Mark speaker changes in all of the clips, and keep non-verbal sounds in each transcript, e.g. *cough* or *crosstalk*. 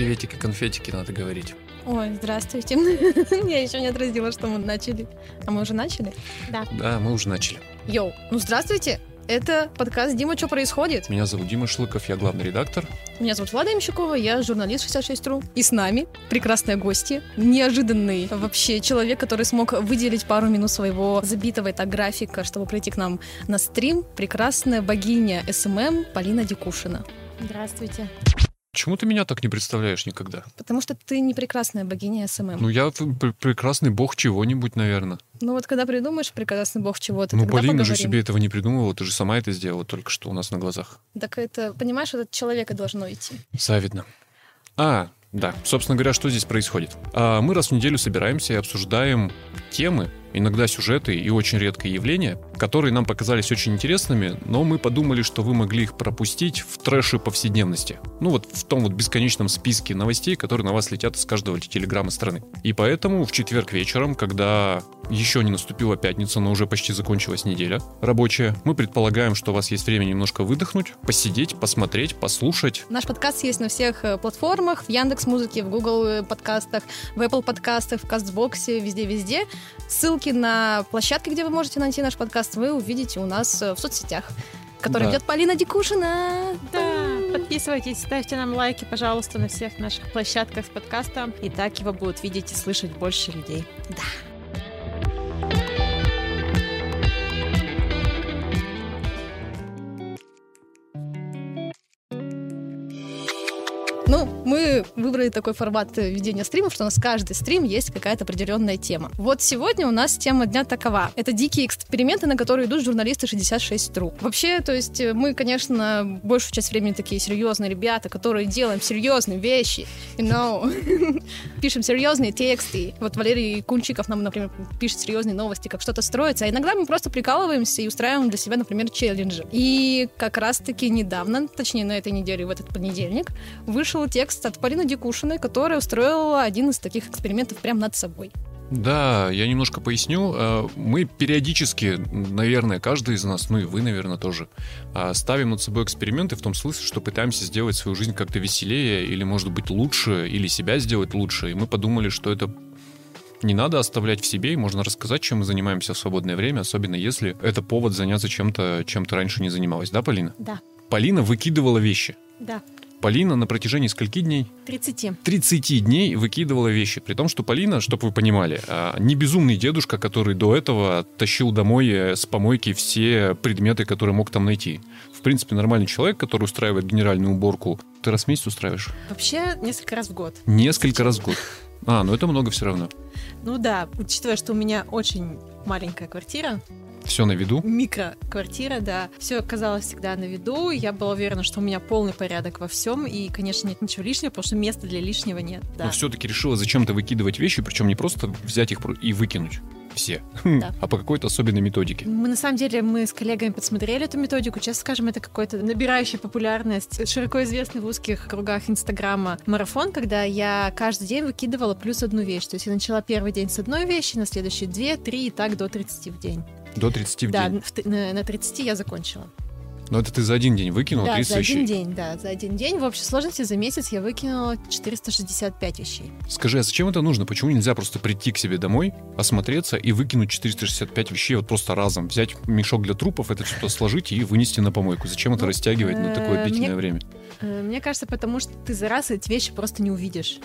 Speaker 1: Приветики, конфетики надо говорить.
Speaker 2: Ой, здравствуйте. *laughs* Я еще не отразила, что мы начали. А мы уже начали?
Speaker 3: Да.
Speaker 1: Да, мы уже начали.
Speaker 2: Йоу, ну здравствуйте. Это подкаст «Дима, что происходит?».
Speaker 1: Меня зовут Дима Шлыков, я главный редактор.
Speaker 2: Меня зовут Влада Ямщикова, я журналист 66.ru. И с нами прекрасные гости, неожиданный вообще человек, который смог выделить пару минут своего забитого так графика, чтобы прийти к нам на стрим. Прекрасная богиня SMM Полина Дикушина.
Speaker 3: Здравствуйте.
Speaker 1: Почему ты меня так не представляешь никогда?
Speaker 2: Потому что ты не прекрасная богиня SMM.
Speaker 1: Ну, я пр- прекрасный бог чего-нибудь, наверное.
Speaker 2: Ну вот когда придумаешь прекрасный бог чего-то,
Speaker 1: ну, Полина же
Speaker 2: поговорим.
Speaker 1: себе этого не придумывала, ты же сама это сделала только что у нас на глазах.
Speaker 2: Так это, понимаешь, вот от человека должно идти.
Speaker 1: Завидно. А, да, собственно говоря, что здесь происходит? А, мы раз в неделю собираемся и обсуждаем темы, иногда сюжеты и очень редкие явления, которые нам показались очень интересными, но мы подумали, что вы могли их пропустить в трэше повседневности. Ну вот в том вот бесконечном списке новостей, которые на вас летят из каждого телеграмма страны. И поэтому в четверг вечером, когда еще не наступила пятница, но уже почти закончилась неделя рабочая, мы предполагаем, что у вас есть время немножко выдохнуть, посидеть, посмотреть, послушать,
Speaker 2: Наш подкаст есть на всех э, платформах, в Яндекс Музыке, в Google э, подкастах, в Apple подкастах, в Кастбоксе, везде-везде. Ссылки на площадки, где вы можете найти наш подкаст, вы увидите у нас э, в соцсетях, который
Speaker 1: Да.
Speaker 2: ведет Полина Дикушина.
Speaker 3: Да, подписывайтесь, ставьте нам лайки, пожалуйста, на всех наших площадках с подкастом. И так его будут видеть и слышать больше людей.
Speaker 2: Ну, мы выбрали такой формат э, ведения стримов, что у нас каждый стрим есть какая-то определенная тема. Вот сегодня у нас тема дня такова. Это дикие эксперименты, на которые идут журналисты 66.ru. Вообще, то есть э, мы, конечно, большую часть времени такие серьезные ребята, которые делаем серьезные вещи, you know, *laughs* пишем серьезные тексты. Вот Валерий Кунчиков нам, например, пишет серьезные новости, как что-то строится. А иногда мы просто прикалываемся и устраиваем для себя, например, челленджи. И как раз-таки недавно, точнее, на этой неделе, в этот понедельник, вышел текст от Полины Дикушиной, которая устроила один из таких экспериментов прямо над собой.
Speaker 1: Да, я немножко поясню. Э, Мы периодически, наверное, каждый из нас, ну и вы, наверное, тоже, э, ставим над собой эксперименты в том смысле, что пытаемся сделать свою жизнь как-то веселее или, может быть, лучше, или себя сделать лучше. И мы подумали, что это не надо оставлять в себе, и можно рассказать, чем мы занимаемся в свободное время, особенно если это повод заняться чем-то, чем ты раньше не занималась. Да, Полина?
Speaker 3: Да.
Speaker 1: Полина выкидывала вещи.
Speaker 3: Да.
Speaker 1: Полина на протяжении скольки дней?
Speaker 3: 30.
Speaker 1: 30 дней выкидывала вещи. При том, что Полина, чтобы вы понимали, а, не безумный дедушка, который до этого тащил домой э, с помойки все предметы, которые мог там найти. В принципе, нормальный человек, который устраивает генеральную уборку. Ты раз в месяц устраиваешь?
Speaker 3: Вообще несколько раз в год.
Speaker 1: Несколько раз в год. А, ну это много все равно.
Speaker 3: Ну да, учитывая, что у меня очень маленькая квартира,
Speaker 1: Все на виду.
Speaker 3: микроквартира, да, все оказалось всегда на виду. Я была уверена, что у меня полный порядок во всем, и, конечно, нет ничего лишнего, потому что места для лишнего нет. Да.
Speaker 1: Но все-таки решила зачем-то выкидывать вещи, причем не просто взять их и выкинуть все,
Speaker 3: Да. *laughs*
Speaker 1: а по какой-то особенной методике.
Speaker 3: Мы на самом деле мы с коллегами подсмотрели эту методику. Честно скажем, это какой-то набирающий популярность, широко известный в узких кругах Инстаграма марафон, когда я каждый день выкидывала плюс одну вещь. То есть я начала первый день с одной вещи, на следующий две, три и так до 30 в день.
Speaker 1: До 30 в
Speaker 3: да,
Speaker 1: день.
Speaker 3: т- на, на 30 я закончила.
Speaker 1: Но это ты за один день выкинул
Speaker 3: да,
Speaker 1: 30
Speaker 3: за один
Speaker 1: вещей.
Speaker 3: день, да, за один день. В общей сложности за месяц я выкинула 465 вещей.
Speaker 1: Скажи, а зачем это нужно? Почему нельзя просто прийти к себе домой, осмотреться и выкинуть 465 вещей вот просто разом? Взять мешок для трупов, это что-то сложить и вынести на помойку. Зачем это
Speaker 3: Ну,
Speaker 1: растягивать на такое
Speaker 3: э,
Speaker 1: длительное время?
Speaker 3: Э, Мне кажется, потому что ты за раз эти вещи просто не увидишь.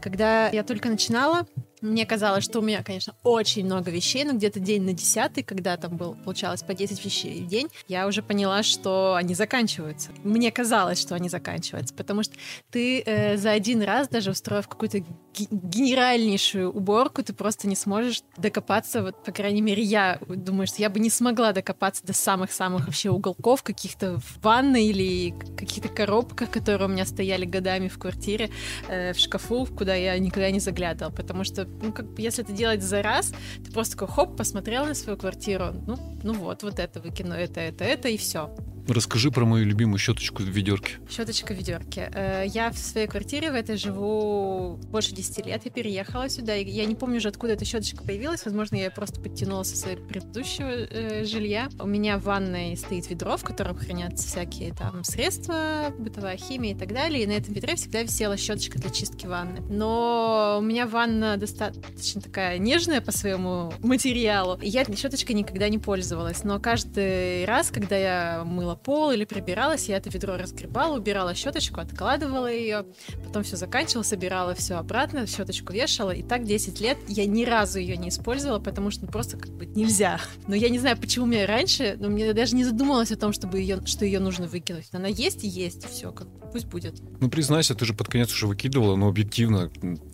Speaker 3: Когда я только начинала, мне казалось, что у меня, конечно, очень много вещей, но где-то день на десятый, когда там был, получалось по 10 вещей в день, я уже поняла, что они заканчиваются. Мне казалось, что они заканчиваются, потому что ты э, за один раз, даже устроив какую-то генеральнейшую уборку, ты просто не сможешь докопаться, вот, по крайней мере, я думаю, что я бы не смогла докопаться до самых-самых вообще уголков каких-то в ванной или каких-то коробках, которые у меня стояли годами в квартире, э, в шкафу, куда я никогда не заглядывала, потому что, ну, как бы, если это делать за раз, ты просто такой, хоп, посмотрел на свою квартиру, ну, ну вот, вот это выкину, это, это, это, и все.
Speaker 1: Расскажи про мою любимую щеточку в ведерке.
Speaker 3: Щеточка в ведерке. Э, я в своей квартире в этой живу больше 10 лет. Я переехала сюда. Я не помню уже, откуда эта щеточка появилась. Возможно, я просто подтянула со своего предыдущего э, жилья. У меня в ванной стоит ведро, в котором хранятся всякие там средства, бытовая химия и так далее. И на этом ведре всегда висела щеточка для чистки ванны. Но у меня ванна достаточно такая нежная по своему материалу. И я щеточкой никогда не пользовалась. Но каждый раз, когда я мыла пол или прибиралась, я это ведро разгребала, убирала щеточку, откладывала ее, потом все заканчивала, собирала все обратно, щеточку вешала. И так 10 лет я ни разу ее не использовала, потому что ну, просто как бы нельзя. Но я не знаю, почему мне раньше, но мне даже не задумалась о том, чтобы ее, что ее нужно выкинуть. Она есть и есть, все, как пусть будет.
Speaker 1: Ну, признайся, ты же под конец уже выкидывала, но объективно,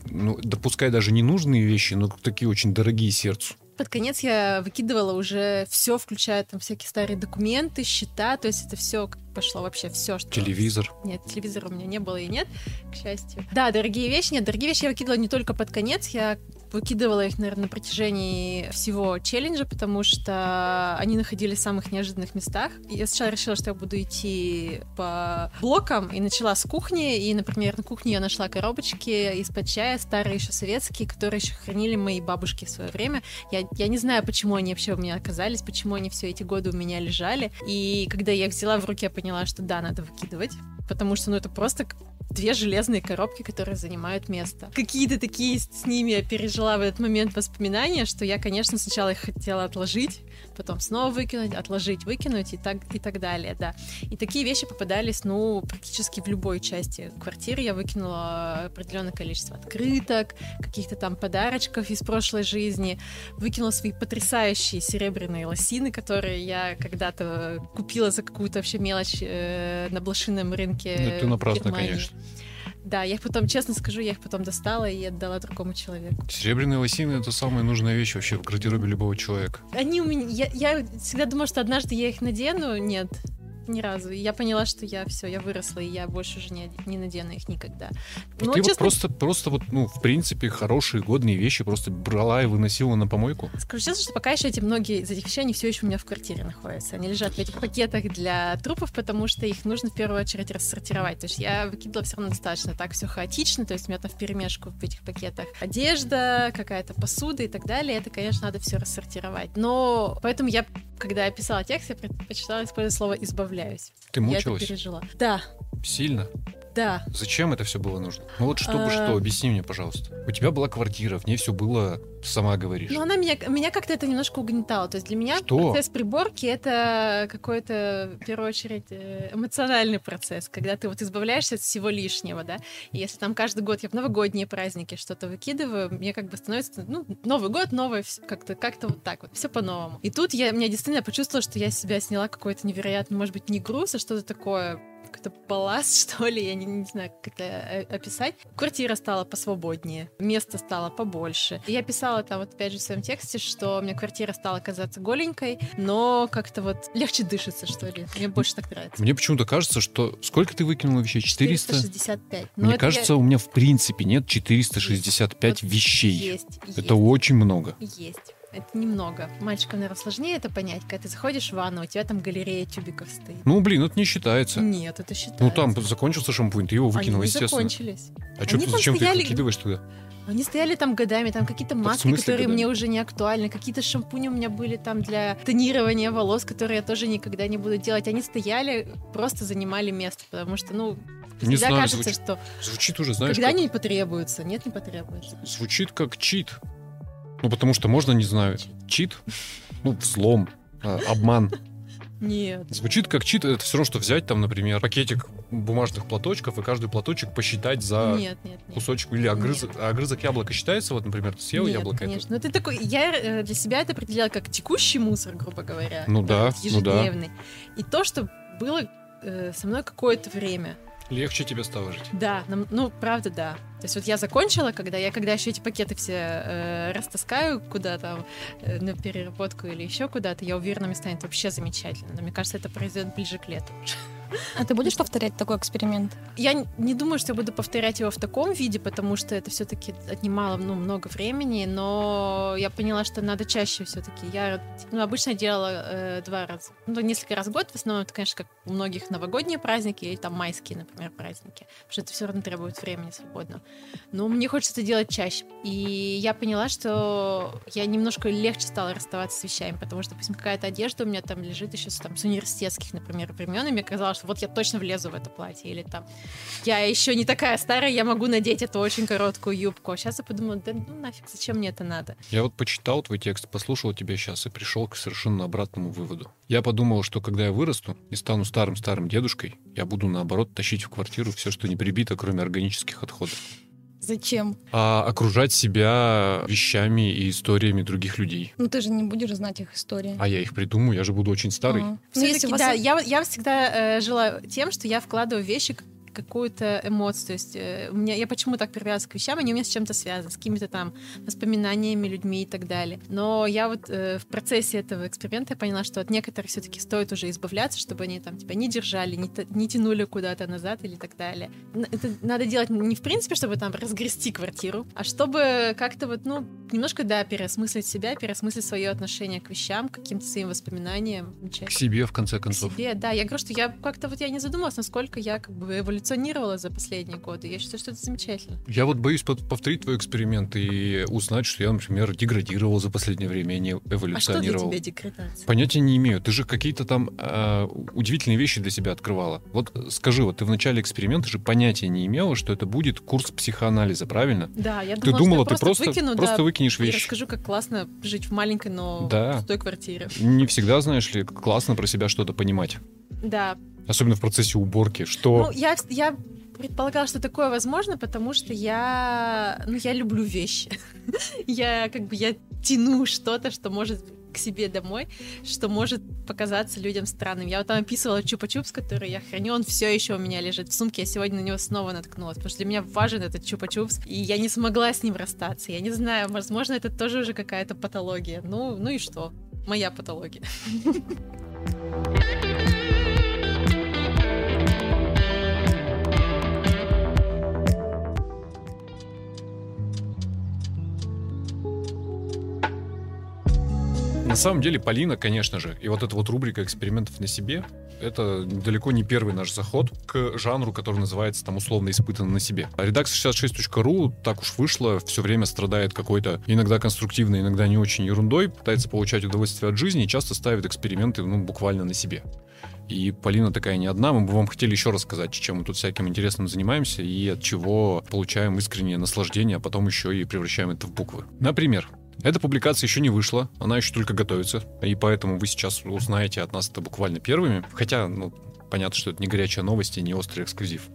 Speaker 1: ну, допускай даже ненужные вещи, но такие очень дорогие сердцу
Speaker 3: под конец я выкидывала уже все, включая там всякие старые документы, счета, то есть это все пошло вообще все, что...
Speaker 1: Телевизор?
Speaker 3: Нет, телевизора у меня не было и нет, к счастью. Да, дорогие вещи, нет, дорогие вещи я выкидывала не только под конец, я выкидывала их, наверное, на протяжении всего челленджа, потому что они находились в самых неожиданных местах. Я сначала решила, что я буду идти по блокам, и начала с кухни, и, например, на кухне я нашла коробочки из-под чая, старые еще советские, которые еще хранили мои бабушки в свое время. Я, я не знаю, почему они вообще у меня оказались, почему они все эти годы у меня лежали. И когда я их взяла в руки, я поняла, что да, надо выкидывать, потому что, ну, это просто две железные коробки, которые занимают место. Какие-то такие с ними я пережила в этот момент воспоминания, что я, конечно, сначала их хотела отложить, потом снова выкинуть, отложить, выкинуть и так, и так далее, да. И такие вещи попадались, ну, практически в любой части квартиры. Я выкинула определенное количество открыток, каких-то там подарочков из прошлой жизни, выкинула свои потрясающие серебряные лосины, которые я когда-то купила за какую-то вообще мелочь э, на блошином рынке.
Speaker 1: Ну, ты напрасно, конечно.
Speaker 3: Да, я их потом, честно скажу, я их потом достала и отдала другому человеку.
Speaker 1: Серебряные лосины — это самая нужная вещь вообще в гардеробе любого человека.
Speaker 3: Они у меня... Я, я всегда думала, что однажды я их надену. Нет ни разу. И я поняла, что я все, я выросла, и я больше уже не, не надену их никогда.
Speaker 1: Но, ну, ты честно... вот просто, просто вот, ну, в принципе, хорошие, годные вещи просто брала и выносила на помойку?
Speaker 3: Скажу честно, что пока еще эти многие из этих вещей, они все еще у меня в квартире находятся. Они лежат в этих пакетах для трупов, потому что их нужно в первую очередь рассортировать. То есть я выкидывала все равно достаточно так все хаотично, то есть у меня там в перемешку в этих пакетах одежда, какая-то посуда и так далее. Это, конечно, надо все рассортировать. Но поэтому я, когда я писала текст, я предпочитала использовать слово избавлять справляюсь.
Speaker 1: Ты мучилась?
Speaker 3: Я это пережила. Да.
Speaker 1: Сильно?
Speaker 3: Да.
Speaker 1: Зачем это все было нужно? Ну вот чтобы а... что, объясни мне, пожалуйста. У тебя была квартира, в ней все было, сама говоришь.
Speaker 3: Ну она меня, меня как-то это немножко угнетало. То есть для меня что? процесс приборки это какой-то, в первую очередь, э, эмоциональный процесс, когда ты вот избавляешься от всего лишнего, да. И если там каждый год я в новогодние праздники что-то выкидываю, мне как бы становится, ну, Новый год, новое, как-то как-то вот так вот, все по-новому. И тут я, меня действительно почувствовала, что я себя сняла какой-то невероятный, может быть, не груз, а что-то такое какой-то балласт, *laughs* что ли, я не, не знаю, как это э, описать. Квартира стала посвободнее, место стало побольше. Я писала там вот опять же в своем тексте, что мне квартира стала казаться голенькой, но как-то вот легче дышится, что ли. Мне больше так нравится.
Speaker 1: Мне почему-то кажется, что... Сколько ты выкинула вещей? 400?
Speaker 3: 465.
Speaker 1: Но Мне кажется, я... у меня в принципе нет 465 есть. вещей.
Speaker 3: Есть.
Speaker 1: Это есть. очень много.
Speaker 3: Есть. Это немного. Мальчикам, наверное, сложнее это понять, когда ты заходишь в ванну, у тебя там галерея тюбиков стоит.
Speaker 1: Ну, блин, это не считается.
Speaker 3: Нет, это считается.
Speaker 1: Ну, там закончился шампунь, ты его выкинул,
Speaker 3: Они
Speaker 1: естественно.
Speaker 3: закончились.
Speaker 1: А что ты, зачем стояли... ты их выкидываешь туда?
Speaker 3: Они стояли там годами, там какие-то маски, смысле, которые годами? мне уже не актуальны, какие-то шампуни у меня были там для тонирования волос, которые я тоже никогда не буду делать. Они стояли, просто занимали место, потому что, ну,
Speaker 1: не
Speaker 3: всегда
Speaker 1: знаю,
Speaker 3: кажется,
Speaker 1: звучит,
Speaker 3: что...
Speaker 1: Звучит уже, знаешь,
Speaker 3: Когда
Speaker 1: как...
Speaker 3: они потребуются, нет, не потребуются.
Speaker 1: Звучит как чит. Ну, потому что можно, не знаю, чит, ну, взлом, а, обман.
Speaker 3: Нет.
Speaker 1: Звучит как чит, это все равно, что взять там, например, пакетик бумажных платочков и каждый платочек посчитать за
Speaker 3: нет, нет, нет.
Speaker 1: кусочек. Или огрызок, огрызок яблока считается, вот, например, ты съел
Speaker 3: нет,
Speaker 1: яблоко.
Speaker 3: конечно. Это... Ну, ты такой, я э, для себя это определяла как текущий мусор, грубо говоря.
Speaker 1: Ну да, ну да.
Speaker 3: И то, что было э, со мной какое-то время.
Speaker 1: Легче тебе стало жить.
Speaker 3: Да, ну, правда, да. То есть вот я закончила, когда я когда еще эти пакеты все э, растаскаю куда-то э, на переработку или еще куда-то, я уверена, мне станет вообще замечательно. Но мне кажется, это произойдет ближе к лету.
Speaker 2: А ты будешь повторять такой эксперимент?
Speaker 3: Я не думаю, что я буду повторять его в таком виде, потому что это все-таки отнимало ну, много времени, но я поняла, что надо чаще все-таки. Я ну, обычно делала э, два раза, ну, несколько раз в год, в основном это, конечно, как у многих новогодние праздники или там майские, например, праздники, потому что это все равно требует времени свободно. Но мне хочется это делать чаще. И я поняла, что я немножко легче стала расставаться с вещами, потому что, допустим, какая-то одежда у меня там лежит еще с, там, с университетских, например, времен, и мне казалось, что вот я точно влезу в это платье, или там я еще не такая старая, я могу надеть эту очень короткую юбку. А сейчас я подумала, да ну нафиг, зачем мне это надо?
Speaker 1: Я вот почитал твой текст, послушал тебя сейчас и пришел к совершенно обратному выводу. Я подумал, что когда я вырасту и стану старым-старым дедушкой, я буду, наоборот, тащить в квартиру все, что не прибито, кроме органических отходов.
Speaker 2: Зачем?
Speaker 1: А окружать себя вещами и историями других людей.
Speaker 2: Ну ты же не будешь знать их истории.
Speaker 1: А я их придумаю, я же буду очень старый.
Speaker 2: Ага. Ну, если вас-
Speaker 3: да, я, я всегда э, жила тем, что я вкладываю вещи какую-то эмоцию. То есть э, у меня, я почему так привязана к вещам, они у меня с чем-то связаны, с какими-то там воспоминаниями, людьми и так далее. Но я вот э, в процессе этого эксперимента поняла, что от некоторых все-таки стоит уже избавляться, чтобы они там тебя не держали, не, не тянули куда-то назад или так далее. Это надо делать не в принципе, чтобы там разгрести квартиру, а чтобы как-то вот, ну, немножко, да, переосмыслить себя, переосмыслить свое отношение к вещам, к каким-то своим воспоминаниям.
Speaker 1: К себе, в конце
Speaker 3: К
Speaker 1: концов.
Speaker 3: себе, да. Я говорю, что я как-то вот я не задумалась, насколько я как бы эволюционировала за последние годы. Я считаю, что это замечательно.
Speaker 1: Я вот боюсь пов- повторить твой эксперимент и узнать, что я, например, деградировал за последнее время, а не
Speaker 3: А что для
Speaker 1: эволюционировал.
Speaker 3: тебя деградация?
Speaker 1: Понятия не имею. Ты же какие-то там э, удивительные вещи для себя открывала. Вот скажи, вот ты в начале эксперимента же понятия не имела, что это будет курс психоанализа, правильно?
Speaker 3: Да, я
Speaker 1: Ты
Speaker 3: думала,
Speaker 1: думала,
Speaker 3: что
Speaker 1: ты
Speaker 3: я
Speaker 1: просто,
Speaker 3: выкину,
Speaker 1: просто
Speaker 3: да,
Speaker 1: выкинешь
Speaker 3: и
Speaker 1: вещь.
Speaker 3: расскажу, как классно жить в маленькой, но
Speaker 1: Да.
Speaker 3: пустой квартире.
Speaker 1: Не всегда, знаешь ли, классно про себя что-то понимать.
Speaker 3: Да.
Speaker 1: Особенно в процессе уборки. Что
Speaker 3: Ну, я, я предполагала, что такое возможно, потому что я, ну, я люблю вещи. *laughs* я как бы, я тяну что-то, что может к себе домой, что может показаться людям странным. Я вот там описывала чупа-чупс, который я храню, он все еще у меня лежит в сумке, я сегодня на него снова наткнулась, потому что для меня важен этот чупа-чупс, и я не смогла с ним расстаться. Я не знаю, возможно, это тоже уже какая-то патология. Ну, ну и что? Моя патология. *laughs*
Speaker 1: на самом деле Полина, конечно же, и вот эта вот рубрика экспериментов на себе, это далеко не первый наш заход к жанру, который называется там условно испытан на себе. А Редакция 66.ru так уж вышло, все время страдает какой-то иногда конструктивной, иногда не очень ерундой, пытается получать удовольствие от жизни и часто ставит эксперименты ну, буквально на себе. И Полина такая не одна. Мы бы вам хотели еще рассказать, чем мы тут всяким интересным занимаемся и от чего получаем искреннее наслаждение, а потом еще и превращаем это в буквы. Например, эта публикация еще не вышла, она еще только готовится, и поэтому вы сейчас узнаете от нас это буквально первыми. Хотя, ну, понятно, что это не горячая новость и не острый эксклюзив.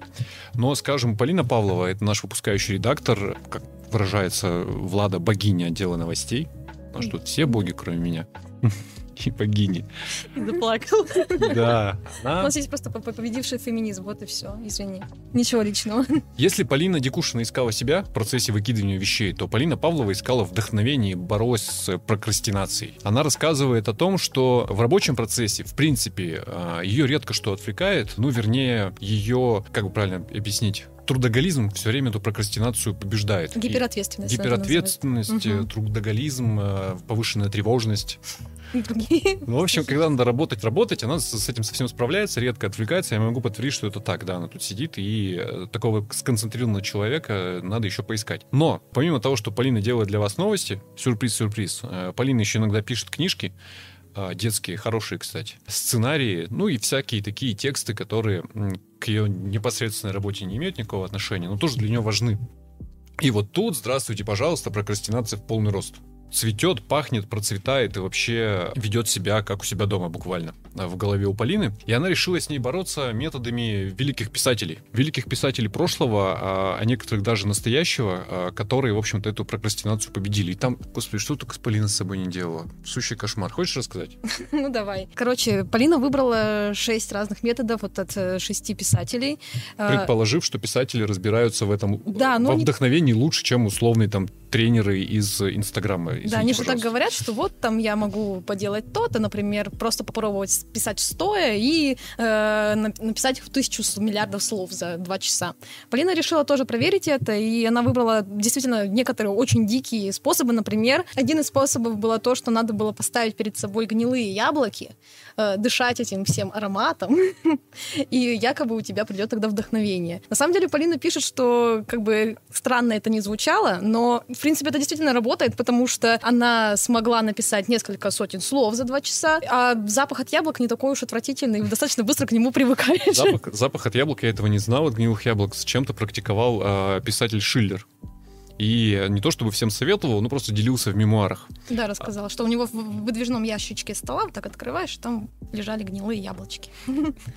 Speaker 1: Но, скажем, Полина Павлова, это наш выпускающий редактор, как выражается Влада, богиня отдела новостей. А что, все боги, кроме меня. И богини.
Speaker 3: Заплакал.
Speaker 1: Да.
Speaker 2: У
Speaker 1: Она
Speaker 2: нас есть просто по- победивший феминизм, вот и все, извини. Ничего личного.
Speaker 1: Если Полина Дикушина искала себя в процессе выкидывания вещей, то Полина Павлова искала вдохновение и боролась с прокрастинацией. Она рассказывает о том, что в рабочем процессе, в принципе, а, ее редко что отвлекает, ну, вернее, ее, как бы правильно объяснить, трудоголизм все время эту прокрастинацию побеждает. И
Speaker 2: Гиперответственность. это
Speaker 1: Гиперответственность, э, трудоголизм, э, повышенная тревожность. Ну, в общем, когда надо работать, работать, она с этим совсем справляется, редко отвлекается. Я могу подтвердить, что это так, да, она тут сидит, и э, такого сконцентрированного человека надо еще поискать. Но, помимо того, что Полина делает для вас новости, сюрприз-сюрприз, э, Полина еще иногда пишет книжки, э, детские, хорошие, кстати, сценарии, ну и всякие такие тексты, которые к ее непосредственной работе не имеют никакого отношения, но тоже для нее важны. И вот тут, здравствуйте, пожалуйста, прокрастинация в полный рост. Цветет, пахнет, процветает и вообще ведет себя, как у себя дома буквально, а, в голове у Полины. И она решила с ней бороться методами великих писателей. Великих писателей прошлого, а, а некоторых даже настоящего, а, которые, в общем-то, эту прокрастинацию победили. И там, господи, что только Полина с собой не делала? Сущий кошмар. Хочешь рассказать? *laughs*
Speaker 2: Ну, давай. Короче, Полина выбрала шесть разных методов вот от э, шести писателей.
Speaker 1: Предположив, что писатели разбираются в этом
Speaker 2: Да, ну
Speaker 1: во вдохновении лучше, чем условный там тренеры из Инстаграма.
Speaker 2: Да, они же так говорят, что вот там я могу поделать то-то, например, просто попробовать писать стоя и э, написать в тысячу миллиардов слов за два часа. Полина решила тоже проверить это, и она выбрала действительно некоторые очень дикие способы. Например, один из способов было то, что надо было поставить перед собой гнилые яблоки, э, дышать этим всем ароматом, *laughs* и якобы у тебя придет тогда вдохновение. На самом деле Полина пишет, что как бы странно это не звучало, но принципе это действительно работает, потому что она смогла написать несколько сотен слов за два часа, а запах от яблок не такой уж отвратительный, достаточно быстро к нему привыкаешь.
Speaker 1: Запах, запах от яблок я этого не знал, от гнилых яблок с чем-то практиковал э, писатель Шиллер. И не то чтобы всем советовал, но просто делился в мемуарах.
Speaker 2: Да, рассказал, что у него в выдвижном ящичке стола вот так открываешь, там лежали гнилые яблочки.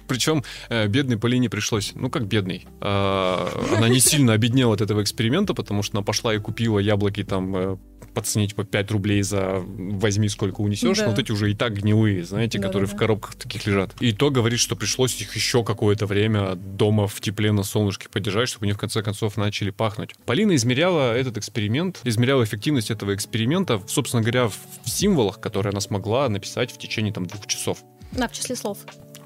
Speaker 1: Причем э, бедной Полине пришлось, ну как бедный, э, она не сильно обеднела от этого эксперимента, потому что она пошла и купила яблоки там э, по цене типа 5 рублей за возьми сколько унесешь, да. но вот эти уже и так гнилые, знаете, да, которые да, в коробках таких лежат. И то говорит, что пришлось их еще какое-то время дома в тепле на солнышке подержать, чтобы они в конце концов начали пахнуть. Полина измеряла этот эксперимент, измеряла эффективность этого эксперимента, собственно говоря, в символах, которые она смогла написать в течение там двух часов.
Speaker 2: Да, в числе слов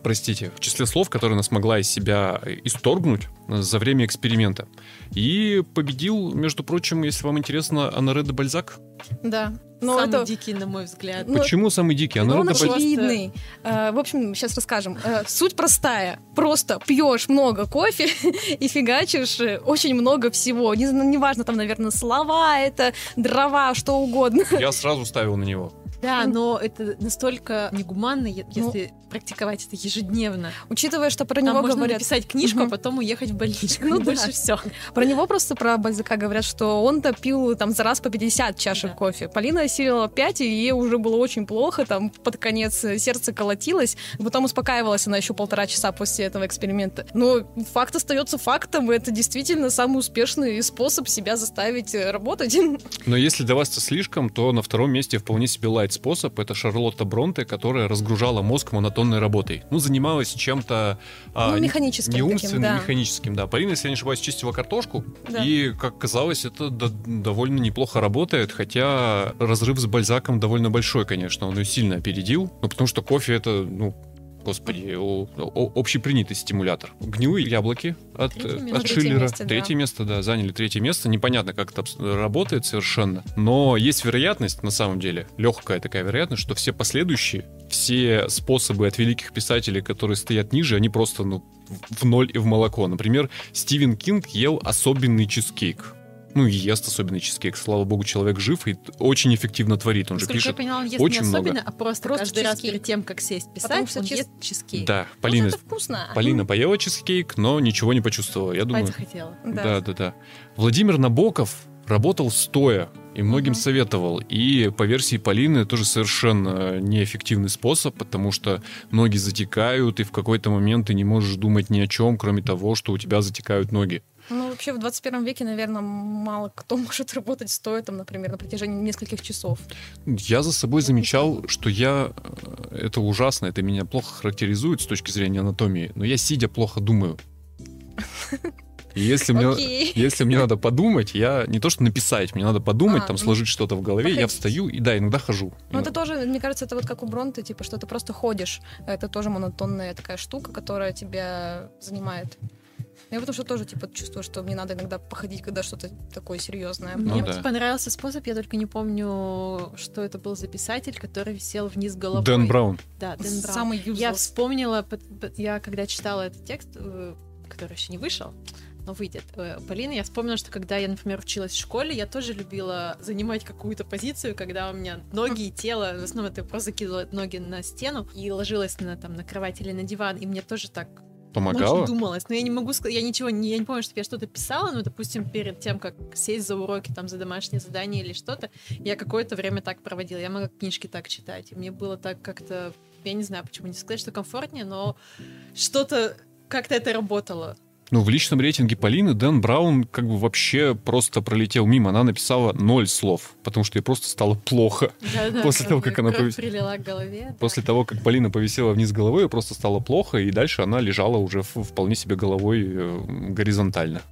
Speaker 1: простите, в числе слов, которые она смогла из себя исторгнуть за время эксперимента. И победил, между прочим, если вам интересно, Анаре де Бальзак.
Speaker 2: Да.
Speaker 3: Но самый это... дикий, на мой взгляд.
Speaker 1: Ну, Почему самый дикий?
Speaker 2: Она ну, он очевидный. Просто... В общем, сейчас расскажем. Э, суть простая. Просто пьешь много кофе *laughs* и фигачишь э, очень много всего. Неважно, там, наверное, слова, это дрова, что угодно.
Speaker 1: Я сразу ставил на него.
Speaker 3: Да, но это настолько негуманно, ну, если ну, практиковать это ежедневно.
Speaker 2: Учитывая, что про него
Speaker 3: можно
Speaker 2: говорят...
Speaker 3: написать книжку, угу. а потом уехать в больничку. Ну, больше да. все.
Speaker 2: Про него просто, про Бальзака говорят, что он-то пил там за раз по 50 чашек да. кофе. Полина осилила 5, и ей уже было очень плохо, там под конец сердце колотилось, потом успокаивалась она еще полтора часа после этого эксперимента. Но факт остается фактом, и это действительно самый успешный способ себя заставить работать.
Speaker 1: Но если для вас это слишком, то на втором месте вполне себе лайт способ. Это Шарлотта Бронте, которая разгружала мозг монотонной работой. Ну, занималась чем-то...
Speaker 2: А, ну, механическим
Speaker 1: Не умственным, да. механическим, да. Полина, если я не ошибаюсь, чистила картошку. Да. И, как казалось, это довольно неплохо работает, хотя разрыв с Бальзаком довольно большой, конечно. Он ее сильно опередил. Ну, потому что кофе это, ну, господи, о, о, общепринятый стимулятор. Гнилые яблоки от, третье от Шиллера. Место, третье да. место, да, заняли третье место. Непонятно, как это работает совершенно. Но есть вероятность, на самом деле, легкая такая вероятность, что все последующие, все способы от великих писателей, которые стоят ниже, они просто, ну, в ноль и в молоко. Например, Стивен Кинг ел особенный чизкейк ну, ест особенный чизкейк. Слава богу, человек жив и очень эффективно творит. Он Насколько же пишет я поняла, он ест очень не особенно, много.
Speaker 3: а просто, просто каждый чизкейк. раз перед тем, как сесть писать, Потому что он чиз... ест чизкейк.
Speaker 1: Да, Полина, это вкусно. Полина поела чизкейк, но ничего не почувствовала. Я думаю,
Speaker 3: захотела.
Speaker 1: Да. да, да, да. Владимир Набоков работал стоя и многим mm-hmm. советовал. И по версии Полины тоже совершенно неэффективный способ, потому что ноги затекают, и в какой-то момент ты не можешь думать ни о чем, кроме того, что у тебя затекают ноги.
Speaker 2: Ну, вообще в 21 веке, наверное, мало кто *laughs* может работать стоя, там, например, на протяжении нескольких часов.
Speaker 1: Я за собой замечал, что я... Э, это ужасно, это меня плохо характеризует с точки зрения анатомии, но я сидя плохо думаю. *laughs* И если мне, okay. если мне надо подумать, я не то что написать, мне надо подумать, а, там, ну, сложить что-то в голове, походить. я встаю и, да, иногда хожу.
Speaker 2: Ну, это тоже, мне кажется, это вот как у Бронты, типа, что ты просто ходишь. Это тоже монотонная такая штука, которая тебя занимает. Я потому что тоже, типа, чувствую, что мне надо иногда походить, когда что-то такое серьезное.
Speaker 3: Ну, мне да. понравился способ, я только не помню, что это был за писатель, который висел вниз головой.
Speaker 1: Дэн Браун.
Speaker 3: Да, Дэн
Speaker 2: Браун. Самый
Speaker 3: useless. Я вспомнила, я когда читала этот текст, э, который еще не вышел, но выйдет. Э, Полина, я вспомнила, что когда я, например, училась в школе, я тоже любила занимать какую-то позицию, когда у меня ноги и тело, в основном это просто закидывала ноги на стену и ложилась на, там, на кровать или на диван, и мне тоже так
Speaker 1: Помогало?
Speaker 3: Очень думалось, но я не могу сказать, я ничего не, я не помню, что я что-то писала, но, допустим, перед тем, как сесть за уроки, там, за домашнее задание или что-то, я какое-то время так проводила, я могла книжки так читать, и мне было так как-то, я не знаю, почему не сказать, что комфортнее, но что-то, как-то это работало.
Speaker 1: Ну, в личном рейтинге Полины Дэн Браун как бы вообще просто пролетел мимо. Она написала ноль слов, потому что ей просто стало плохо.
Speaker 3: Да-да, После того, как она повис... прилила к голове.
Speaker 1: После да. того, как Полина повисела вниз головой, ей просто стало плохо, и дальше она лежала уже вполне себе головой э, горизонтально.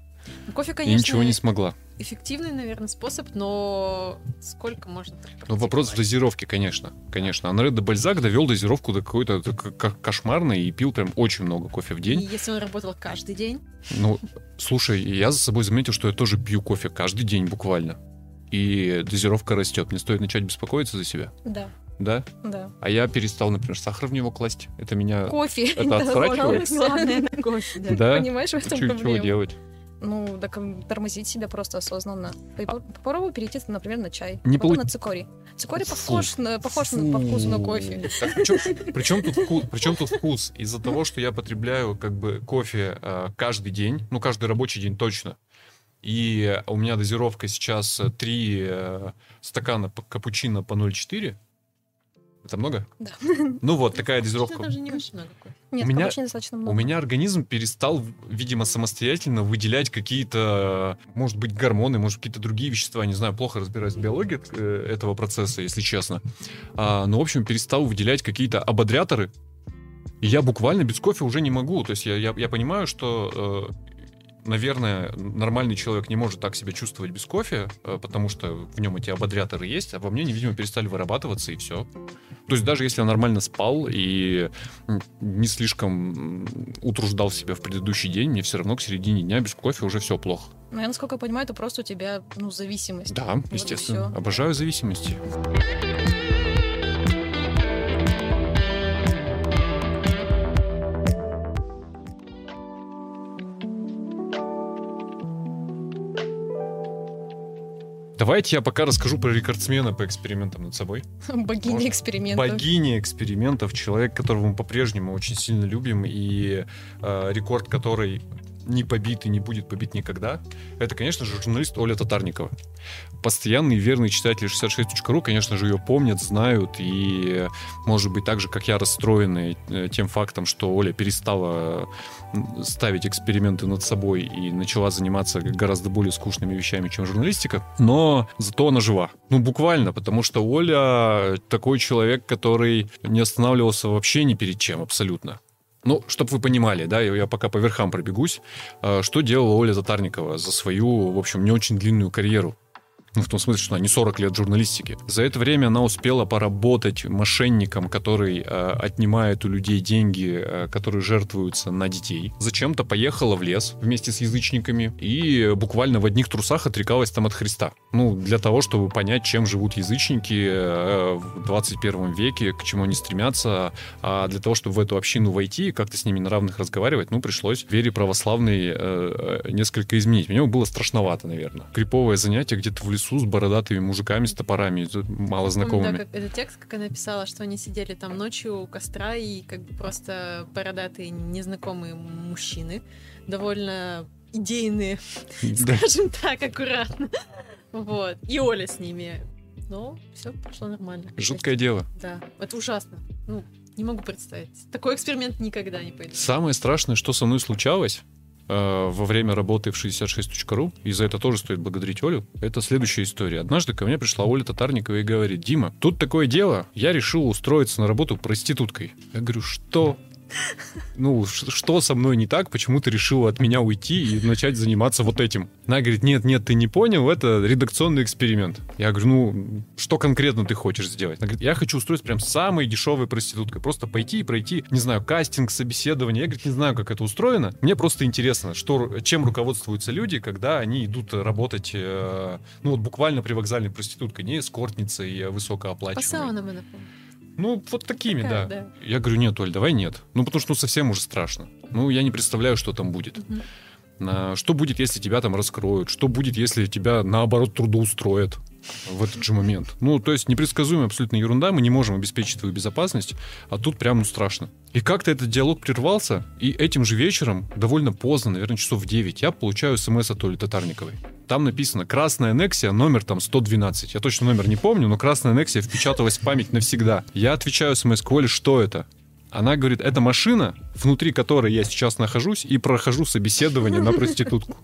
Speaker 3: Кофе,
Speaker 1: и
Speaker 3: конечно,
Speaker 1: ничего не смогла.
Speaker 3: эффективный, наверное, способ, но сколько можно
Speaker 1: Ну, вопрос в дозировке, конечно. Конечно. Анре де Бальзак довел дозировку до какой-то кошмарной и пил прям очень много кофе в
Speaker 3: И
Speaker 1: день.
Speaker 3: если он работал каждый день,
Speaker 1: Ну, слушай, я за собой заметил, что я тоже пью кофе каждый день буквально. И дозировка растет. Мне стоит начать беспокоиться за себя,
Speaker 2: Да,
Speaker 1: да?
Speaker 2: да.
Speaker 1: А я перестал, например, сахар в него класть. Это меня...
Speaker 2: Кофе.
Speaker 1: Это *laughs* отсрачивает?
Speaker 3: главное это кофе, да.
Speaker 2: Понимаешь, в этом
Speaker 1: Чё- чего
Speaker 2: проблема?
Speaker 1: делать?
Speaker 2: Ну, так тормозить себя просто осознанно. Попро- Попробуй перейти, например, на чай.
Speaker 1: Не
Speaker 2: потом
Speaker 1: полу-
Speaker 2: на цикорий. Цикорий
Speaker 1: Фу.
Speaker 2: похож, на, похож на- по вкусу на кофе.
Speaker 1: Так причем, тут вкус, причем тут вкус? Из-за того, что я потребляю как бы кофе э, каждый день, ну каждый рабочий день точно. И у меня дозировка сейчас 3 стакана п- капучино по 0,4. Это много?
Speaker 2: Да.
Speaker 1: Ну вот, такая *laughs* дозировка.
Speaker 3: Там же не очень много кофе.
Speaker 2: Нет,
Speaker 1: У меня-
Speaker 2: очень достаточно много.
Speaker 1: У меня организм перестал, видимо, самостоятельно выделять какие-то, может быть, гормоны, может, какие-то другие вещества. Не знаю, плохо разбираюсь в биологии э, этого процесса, если честно. А, но, в общем, перестал выделять какие-то ободряторы. И я буквально без кофе уже не могу. То есть я, я, я понимаю, что, э, наверное, нормальный человек не может так себя чувствовать без кофе, э, потому что в нем эти ободряторы есть, а во мне, видимо, перестали вырабатываться, и все. То есть даже если я нормально спал и не слишком утруждал себя в предыдущий день, мне все равно к середине дня без кофе уже все плохо.
Speaker 2: Ну, я, насколько понимаю, это просто у тебя, ну, зависимость.
Speaker 1: Да,
Speaker 2: Вот
Speaker 1: естественно. Обожаю зависимости. Давайте я пока расскажу про рекордсмена по экспериментам над собой. *laughs*
Speaker 2: Богиня
Speaker 1: Может,
Speaker 2: экспериментов.
Speaker 1: Богиня экспериментов, человек, которого мы по-прежнему очень сильно любим, и э, рекорд который не побит и не будет побит никогда, это, конечно же, журналист Оля Татарникова. Постоянный верный читатель 66.ru, конечно же, ее помнят, знают, и, может быть, так же, как я, расстроены э, тем фактом, что Оля перестала ставить эксперименты над собой и начала заниматься гораздо более скучными вещами, чем журналистика. Но зато она жива. Ну, буквально, потому что Оля такой человек, который не останавливался вообще ни перед чем абсолютно. Ну, чтобы вы понимали, да, я пока по верхам пробегусь, э, что делала Оля Татарникова за свою, в общем, не очень длинную карьеру. Ну, в том смысле, что не 40 лет журналистики. За это время она успела поработать мошенником, который э, отнимает у людей деньги, э, которые жертвуются на детей. Зачем-то поехала в лес вместе с язычниками и буквально в одних трусах отрекалась там от Христа. Ну, для того, чтобы понять, чем живут язычники э, в 21 веке, к чему они стремятся. А для того, чтобы в эту общину войти и как-то с ними на равных разговаривать, ну, пришлось вере православной э, э, несколько изменить. Мне было страшновато, наверное. Криповое занятие где-то в лесу с бородатыми мужиками, с топорами, тут мало
Speaker 3: Помню,
Speaker 1: знакомыми.
Speaker 3: да, как этот текст, как она писала, что они сидели там ночью у костра, и как бы просто бородатые незнакомые мужчины, довольно идейные, *laughs*
Speaker 1: Да.
Speaker 3: скажем так, аккуратно. Вот. И Оля с ними. Но все прошло нормально.
Speaker 1: Жуткое дело.
Speaker 3: Да, это ужасно. Ну, не могу представить. Такой эксперимент никогда не пойду.
Speaker 1: Самое страшное, что со мной случалось во время работы в 66.ru, и за это тоже стоит благодарить Олю, это следующая история. Однажды ко мне пришла Оля Татарникова и говорит, Дима, тут такое дело, я решил устроиться на работу проституткой. Я говорю, что? Ну, что со мной не так? Почему ты решила от меня уйти и начать заниматься вот этим? Она говорит, нет, нет, ты не понял, это редакционный эксперимент. Я говорю, ну, что конкретно ты хочешь сделать? Она говорит, я хочу устроиться прям самой дешевой проституткой. Просто пойти и пройти, не знаю, кастинг, собеседование. Я, говорит, не знаю, как это устроено. Мне просто интересно, что, чем руководствуются люди, когда они идут работать, э, ну, вот буквально при вокзальной проституткой, не эскортницей
Speaker 3: По
Speaker 1: высокооплачиваемой.
Speaker 3: саунам она помню.
Speaker 1: Ну, вот такими,
Speaker 3: Такая,
Speaker 1: да.
Speaker 3: да.
Speaker 1: Я говорю, нет, Оль, давай нет. Ну, потому что ну, совсем уже страшно. Ну, я не представляю, что там будет. А, Что будет, если тебя там раскроют? Что будет, если тебя, наоборот, трудоустроят в этот же момент? Ну, то есть непредсказуемая абсолютно ерунда, мы не можем обеспечить твою безопасность, а тут прям ну, страшно. И как-то этот диалог прервался, и этим же вечером, довольно поздно, наверное, часов в 9, я получаю смс от Оли Татарниковой. Там написано «Красная Нексия, номер там 112». Я точно номер не помню, но «Красная Нексия» впечаталась в память навсегда. Я отвечаю смс Оле, что это? Она говорит, это машина, внутри которой я сейчас нахожусь и прохожу собеседование на проститутку.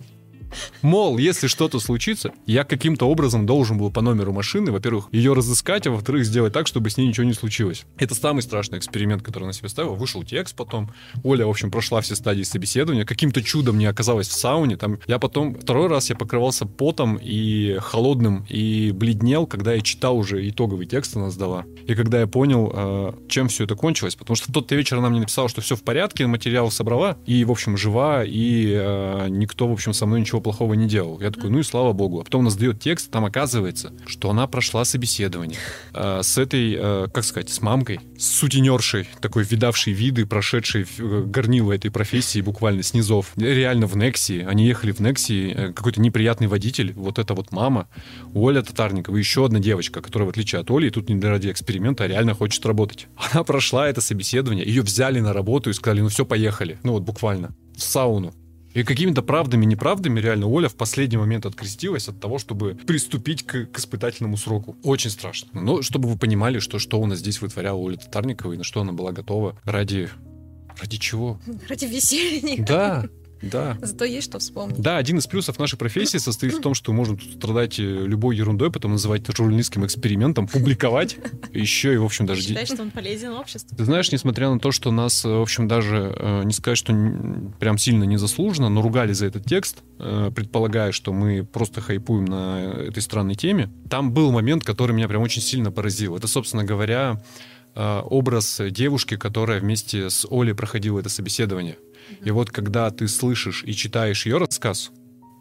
Speaker 1: Мол, если что-то случится, я каким-то образом должен был по номеру машины, во-первых, ее разыскать, а во-вторых, сделать так, чтобы с ней ничего не случилось. Это самый страшный эксперимент, который на себе ставил. Вышел текст потом. Оля, в общем, прошла все стадии собеседования. Каким-то чудом не оказалась в сауне. Там я потом второй раз я покрывался потом и холодным, и бледнел, когда я читал уже итоговый текст она сдала. И когда я понял, э, чем все это кончилось. Потому что в тот вечер она мне написала, что все в порядке, материал собрала, и, в общем, жива, и э, никто, в общем, со мной ничего плохого не делал. Я такой, ну и слава богу. А потом она сдает текст, там оказывается, что она прошла собеседование э, с этой, э, как сказать, с мамкой, с сутенершей, такой видавшей виды, прошедшей э, горнило этой профессии буквально снизов. Реально в Некси. Они ехали в Некси, э, какой-то неприятный водитель, вот эта вот мама, Оля Татарникова, еще одна девочка, которая, в отличие от Оли, тут не ради эксперимента, а реально хочет работать. Она прошла это собеседование, ее взяли на работу и сказали, ну все, поехали. Ну вот буквально. В сауну. И какими-то правдами, неправдами реально Оля в последний момент открестилась от того, чтобы приступить к, к испытательному сроку. Очень страшно. Но чтобы вы понимали, что, что у нас здесь вытворяла Оля Татарникова и на что она была готова ради... Ради чего?
Speaker 2: Ради веселья.
Speaker 1: Да, да.
Speaker 2: Зато есть что вспомнить.
Speaker 1: Да, один из плюсов нашей профессии состоит в том, что можно тут страдать э, любой ерундой, потом называть журналистским экспериментом, публиковать, еще и, в общем, даже...
Speaker 3: Считаешь, что он полезен обществу?
Speaker 1: Ты знаешь, несмотря на то, что нас, э, в общем, даже, э, не сказать, что прям сильно незаслуженно, но ругали за этот текст, предполагая, что мы просто хайпуем на этой странной теме, там был момент, который меня прям очень сильно поразил. Это, собственно говоря, образ девушки, которая вместе с Олей проходила это собеседование. И вот когда ты слышишь и читаешь ее рассказ,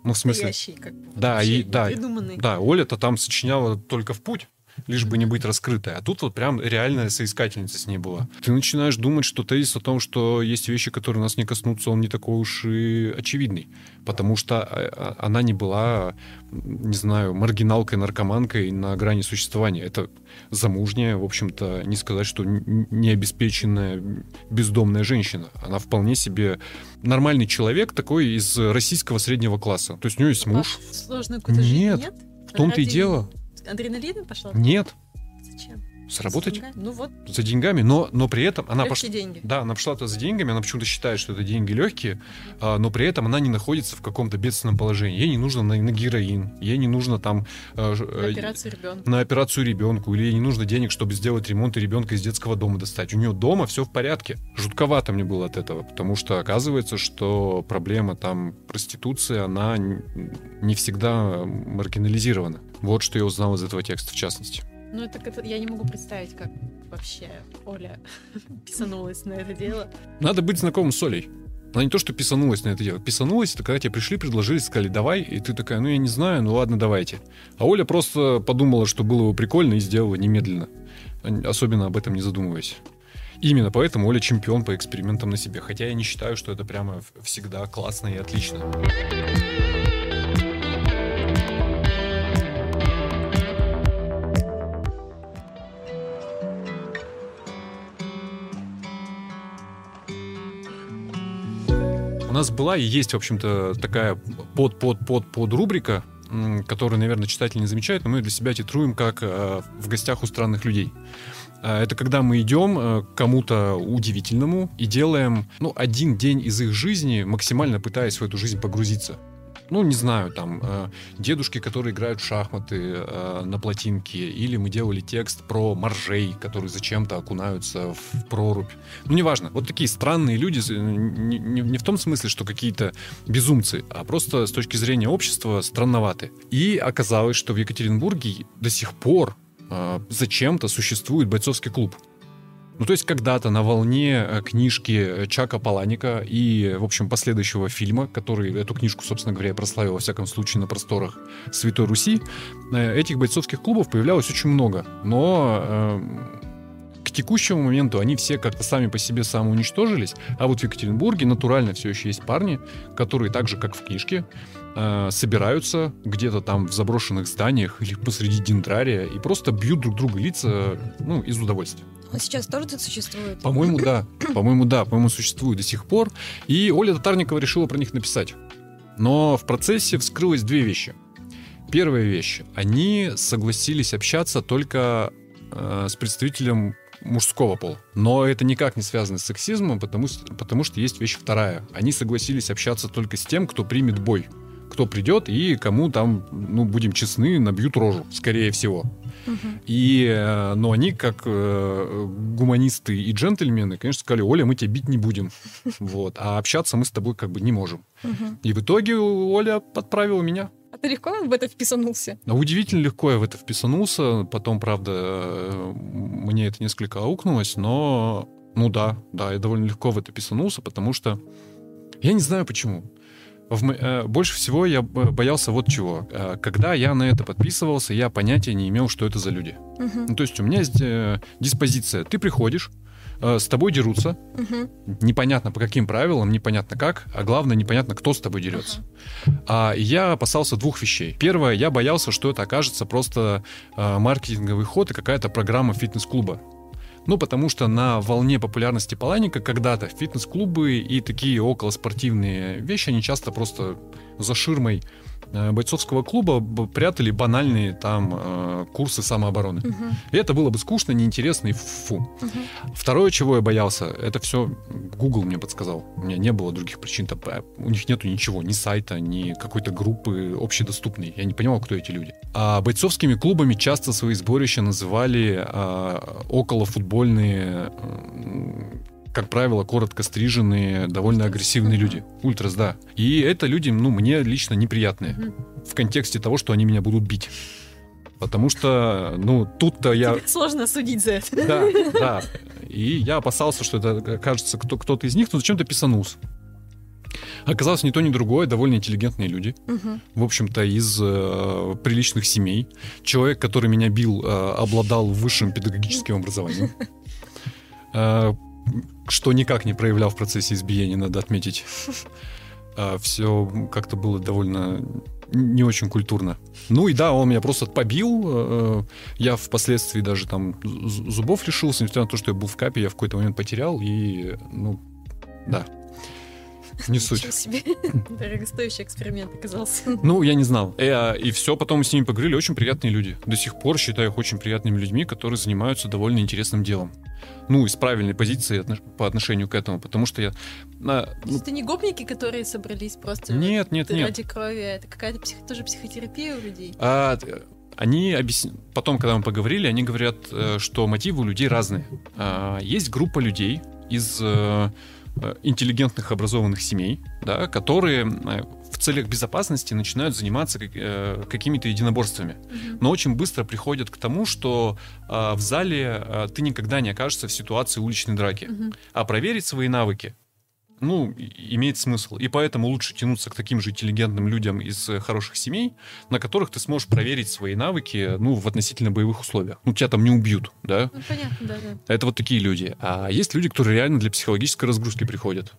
Speaker 1: ну, в смысле...
Speaker 3: Как бы,
Speaker 1: да, и, да, да, Оля-то там сочиняла только в путь лишь бы не быть раскрытой. А тут вот прям реальная соискательница с ней была. Ты начинаешь думать, что тезис о том, что есть вещи, которые нас не коснутся, он не такой уж и очевидный. Потому что а, а, она не была, не знаю, маргиналкой, наркоманкой на грани существования. Это замужняя, в общем-то, не сказать, что необеспеченная бездомная женщина. Она вполне себе нормальный человек, такой из российского среднего класса. То есть у нее есть муж.
Speaker 3: Сложно какую-то нет, нет?
Speaker 1: В том-то и дело.
Speaker 3: Адреналин пошла?
Speaker 1: Нет.
Speaker 3: Зачем?
Speaker 1: Сработать?
Speaker 3: Ну вот.
Speaker 1: За деньгами, но, но при этом она
Speaker 3: пошла. деньги.
Speaker 1: Да, она пошла туда за деньгами, она почему-то считает, что это деньги легкие, а, но при этом она не находится в каком-то бедственном положении. Ей не нужно на, на героин, ей не нужно там...
Speaker 3: А, на операцию ребенка.
Speaker 1: На операцию ребенку, или ей не нужно денег, чтобы сделать ремонт и ребенка из детского дома достать. У нее дома все в порядке. Жутковато мне было от этого, потому что оказывается, что проблема там проституции, она не всегда маргинализирована. Вот что я узнал из этого текста в частности.
Speaker 3: Ну, это, это я не могу представить, как вообще Оля *laughs* писанулась на это дело.
Speaker 1: Надо быть знакомым с Олей. Она не то, что писанулась на это дело. Писанулась, это когда тебе пришли, предложили, сказали, давай, и ты такая, ну я не знаю, ну ладно, давайте. А Оля просто подумала, что было бы прикольно и сделала немедленно. Особенно об этом не задумываясь. Именно поэтому Оля чемпион по экспериментам на себе. Хотя я не считаю, что это прямо всегда классно и отлично. У нас была и есть, в общем-то, такая под-под-под-под рубрика, которую, наверное, читатели не замечают, но мы для себя титруем как э, в гостях у странных людей. Э, это когда мы идем э, к кому-то удивительному и делаем ну, один день из их жизни, максимально пытаясь в эту жизнь погрузиться ну, не знаю, там, э, дедушки, которые играют в шахматы э, на плотинке, или мы делали текст про моржей, которые зачем-то окунаются в прорубь. Ну, неважно. Вот такие странные люди, не, не, не в том смысле, что какие-то безумцы, а просто с точки зрения общества странноваты. И оказалось, что в Екатеринбурге до сих пор э, зачем-то существует бойцовский клуб. Ну, то есть когда-то на волне э, книжки Чака Паланика и, в общем, последующего фильма, который эту книжку, собственно говоря, прославил, во всяком случае, на просторах Святой Руси, э, этих бойцовских клубов появлялось очень много. Но э, к текущему моменту они все как-то сами по себе самоуничтожились, а вот в Екатеринбурге натурально все еще есть парни, которые так же, как в книжке, э, собираются где-то там в заброшенных зданиях или посреди дендрария и просто бьют друг друга лица ну, из удовольствия.
Speaker 2: Он сейчас тоже тут существует?
Speaker 1: По-моему, да. *clears throat* По-моему, да. По-моему, существует до сих пор. И Оля Татарникова решила про них написать. Но в процессе вскрылось две вещи. Первая вещь. Они согласились общаться только э, с представителем мужского пола. Но это никак не связано с сексизмом, потому, потому что есть вещь вторая. Они согласились общаться только с тем, кто примет бой кто придет и кому там, ну, будем честны, набьют рожу, скорее всего. И, э, ну, они, как э, гуманисты и джентльмены, конечно, сказали, Оля, мы тебя бить не будем. *laughs* Вот. А общаться мы с тобой как бы не можем. И в итоге Оля подправила меня.
Speaker 2: А ты легко в это вписанулся?
Speaker 1: Ну, удивительно легко я в это вписанулся. Потом, правда, э, мне это несколько аукнулось, но, ну да, да, я довольно легко в это вписанулся, потому что я не знаю почему. В, э, больше всего я боялся вот чего. Э, когда я на это подписывался, я понятия не имел, что это за люди.
Speaker 2: Мгм.
Speaker 1: Ну, то есть у меня есть э, диспозиция. Ты приходишь, э, с тобой дерутся.
Speaker 2: Мгм.
Speaker 1: Непонятно по каким правилам, непонятно как, а главное, непонятно, кто с тобой дерется. А я опасался двух вещей. Первое, я боялся, что это окажется просто э, маркетинговый ход и какая-то программа фитнес-клуба. Ну, потому что на волне популярности Паланика когда-то фитнес-клубы и такие околоспортивные вещи, они часто просто за ширмой бойцовского клуба прятали банальные там э, курсы самообороны.
Speaker 2: Мгм.
Speaker 1: И это было бы скучно, неинтересно и фу.
Speaker 2: Мгм.
Speaker 1: Второе, чего я боялся, это все Google мне подсказал. У меня не было других причин. Там, э, У них нету ничего, ни сайта, ни какой-то группы общедоступной. Я не понимал, кто эти люди. А бойцовскими клубами часто свои сборища называли а, околофутбольные, как правило, коротко стриженные, довольно агрессивные люди. Ультрас, да. И это люди, ну, мне лично неприятные. В контексте того, что они меня будут бить. Потому что, ну, тут-то я...
Speaker 3: Тебе Сложно судить за это.
Speaker 1: Да, да. И я опасался, что это кажется кто- кто-то из них, но зачем-то писанулся. Оказалось, ни то, ни другое довольно интеллигентные люди.
Speaker 2: Мгм.
Speaker 1: В общем-то, из э, приличных семей. Человек, который меня бил, э, обладал высшим педагогическим образованием. Э, что никак не проявлял в процессе избиения, надо отметить. *laughs* Все как-то было довольно не очень культурно. Ну и да, он меня просто побил. э, Я впоследствии даже там зубов лишился, несмотря на то, что я был в капе, я в какой-то момент потерял. И, ну, да. *laughs* Не суть.
Speaker 2: Себе. *laughs*
Speaker 3: Дорогостоящий эксперимент оказался.
Speaker 1: Ну, я не знал. Э, и все, потом мы с ними поговорили. Очень приятные люди. До сих пор считаю их очень приятными людьми, которые занимаются довольно интересным делом. Ну, и с правильной позиции отно- по отношению к этому. Потому что я... на-
Speaker 3: То
Speaker 1: ну,
Speaker 3: есть Это не гопники, которые собрались просто
Speaker 1: нет, нет, нет.
Speaker 3: ради крови, а это какая-то псих- тоже психотерапия у людей.
Speaker 1: А, они объясня- Потом, когда мы поговорили, они говорят, э, что мотивы у людей разные. А, Есть группа людей из э, интеллигентных образованных семей, да, которые э, в целях безопасности начинают заниматься э, какими-то единоборствами. но очень быстро приходят к тому, что а, в зале а, ты никогда не окажешься в ситуации уличной драки. А проверить свои навыки, ну, имеет смысл. И поэтому лучше тянуться к таким же интеллигентным людям из э, хороших семей, на которых ты сможешь проверить свои навыки, ну, в относительно боевых условиях. Ну, тебя там не убьют, да?
Speaker 3: Ну, понятно, да, да.
Speaker 1: Это вот такие люди. А есть люди, которые реально для психологической разгрузки приходят.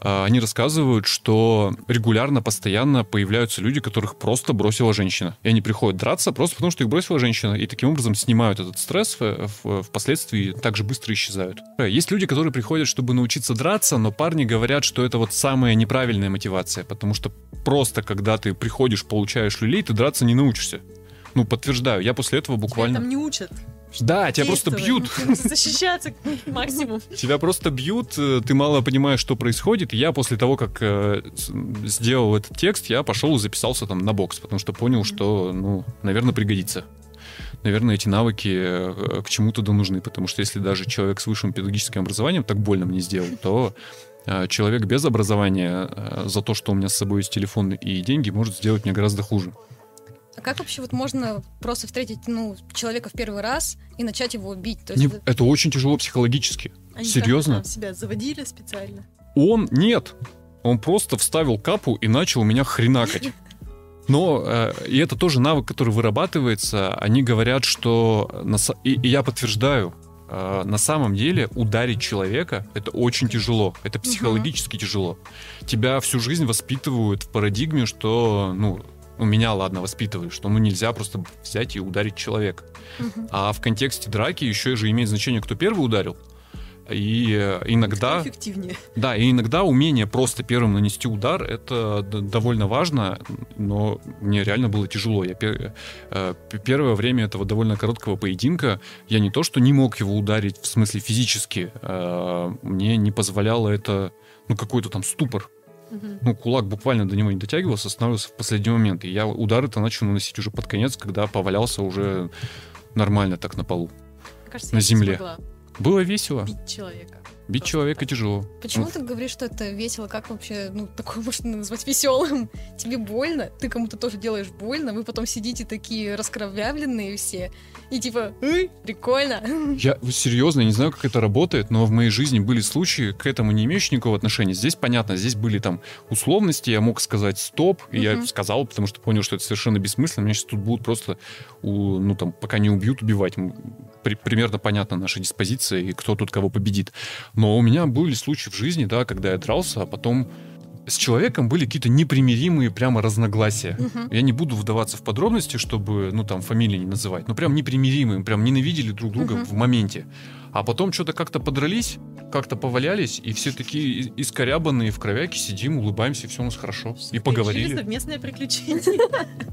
Speaker 1: А, Они рассказывают, что регулярно, постоянно появляются люди, которых просто бросила женщина. И они приходят драться просто потому, что их бросила женщина. И таким образом снимают этот стресс, в- в- впоследствии также быстро исчезают. Э, Есть люди, которые приходят, чтобы научиться драться, но парни говорят, что это вот самая неправильная мотивация, потому что просто когда ты приходишь, получаешь люлей, ты драться не научишься. Ну, подтверждаю, я после этого
Speaker 3: Тебя
Speaker 1: буквально...
Speaker 3: там не учат.
Speaker 1: Да, тебя просто бьют.
Speaker 3: действовать, Защищаться *laughs* максимум.
Speaker 1: Тебя просто бьют, э, ты мало понимаешь, что происходит. Я после того, как э, сделал этот текст, я пошел и записался там на бокс, потому что понял, что, ну, наверное, пригодится. Наверное, эти навыки э, к чему-то да нужны, потому что если даже человек с высшим педагогическим образованием так больно мне сделал, то человек без образования э, за то, что у меня с собой есть телефон и деньги, может сделать мне гораздо хуже.
Speaker 2: А как вообще вот можно просто встретить ну, человека в первый раз и начать его бить? То есть
Speaker 1: Не-
Speaker 2: это-
Speaker 1: это очень тяжело психологически.
Speaker 3: Они
Speaker 1: Серьезно?
Speaker 3: как-то там себя заводили специально.
Speaker 1: Он нет. Он просто вставил капу и начал меня хренакать. Но э, и это тоже навык, который вырабатывается. Они говорят, что на и, и я подтверждаю, э, на самом деле ударить человека это очень тяжело, это психологически тяжело. Тебя всю жизнь воспитывают в парадигме, что ну у меня, ладно, воспитывают, что ну нельзя просто взять и ударить человека.
Speaker 2: Мгм.
Speaker 1: А в контексте драки еще же имеет значение, кто первый ударил. И э, иногда...
Speaker 3: Кто эффективнее.
Speaker 1: Да, и иногда умение просто первым нанести удар это довольно важно, но мне реально было тяжело. Я пер- э, первое время этого довольно короткого поединка я не то что не мог его ударить в смысле физически, э, мне не позволяло это ну какой-то там ступор. Ну, кулак буквально до него не дотягивался, останавливался в последний момент. И я удары-то начал наносить уже под конец, когда повалялся уже нормально так на полу.
Speaker 3: Мне кажется,
Speaker 1: На земле.
Speaker 3: смогла
Speaker 1: Было весело.
Speaker 3: бить человека.
Speaker 1: Бить человека тяжело.
Speaker 2: Почему ты говоришь, что это весело? Как вообще, ну, такое можно назвать веселым? *laughs* Тебе больно? Ты кому-то тоже делаешь больно? Вы потом сидите такие раскровявленные все. И типа, «Эй, прикольно. *laughs*
Speaker 1: Я серьезно я не знаю, как это работает, но в моей жизни были случаи, к этому не имеющие никакого отношения. Здесь понятно, здесь были там условности, я мог сказать стоп, и я сказал, потому что понял, что это совершенно бессмысленно. Меня сейчас тут будут просто, ну там, пока не убьют, убивать. Примерно понятна наша диспозиция и кто тут кого победит. Но у меня были случаи в жизни, да, когда я дрался, а потом с человеком были какие-то непримиримые прямо разногласия.
Speaker 2: Мгм.
Speaker 1: Я не буду вдаваться в подробности, чтобы, ну, там, фамилии не называть. Ну, прям непримиримые, прям ненавидели друг друга
Speaker 2: Мгм.
Speaker 1: в моменте. А потом что-то как-то подрались, как-то повалялись, и все такие искорябанные в кровяке сидим, улыбаемся, и все у нас хорошо. И поговорили.
Speaker 3: совместное приключение.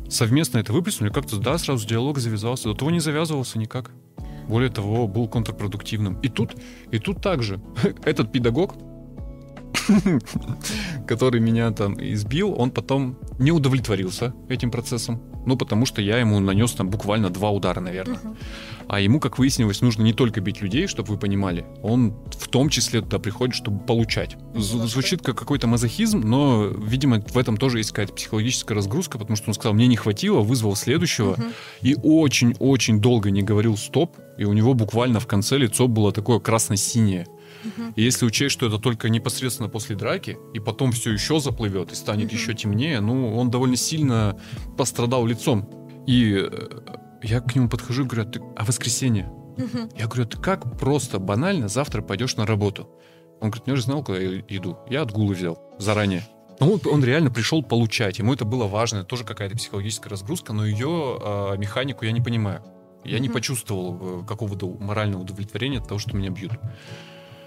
Speaker 1: Совместно это выплеснули, как-то, да, сразу диалог завязался. До того не завязывался никак. Более того, был контрпродуктивным. И тут, и тут также *laughs* этот педагог, *laughs* который меня там избил, он потом не удовлетворился этим процессом. Ну, потому что я ему нанес там буквально два удара, наверное.
Speaker 2: Мгм.
Speaker 1: А ему, как выяснилось, нужно не только бить людей, чтобы вы понимали. Он в том числе туда приходит, чтобы получать. З-
Speaker 2: Немножко.
Speaker 1: Звучит как какой-то мазохизм, но, видимо, в этом тоже есть какая-то психологическая разгрузка, потому что он сказал, мне не хватило, вызвал следующего, и очень-очень долго не говорил стоп, и у него буквально в конце лицо было такое красно-синее. И если учесть, что это только непосредственно после драки, и потом все еще заплывет и станет еще темнее, ну, он довольно сильно пострадал лицом. И э, я к нему подхожу и говорю, «А ты, а воскресенье?
Speaker 2: Мгм.
Speaker 1: Я говорю, ты как просто банально завтра пойдешь на работу? Он говорит, я же знал, куда я иду. Я отгулы взял заранее. Ну, вот он реально пришел получать. Ему это было важно. Это тоже какая-то психологическая разгрузка, но ее э, механику я не понимаю. Я не
Speaker 2: Мгм.
Speaker 1: почувствовал э, какого-то морального удовлетворения от того, что меня бьют.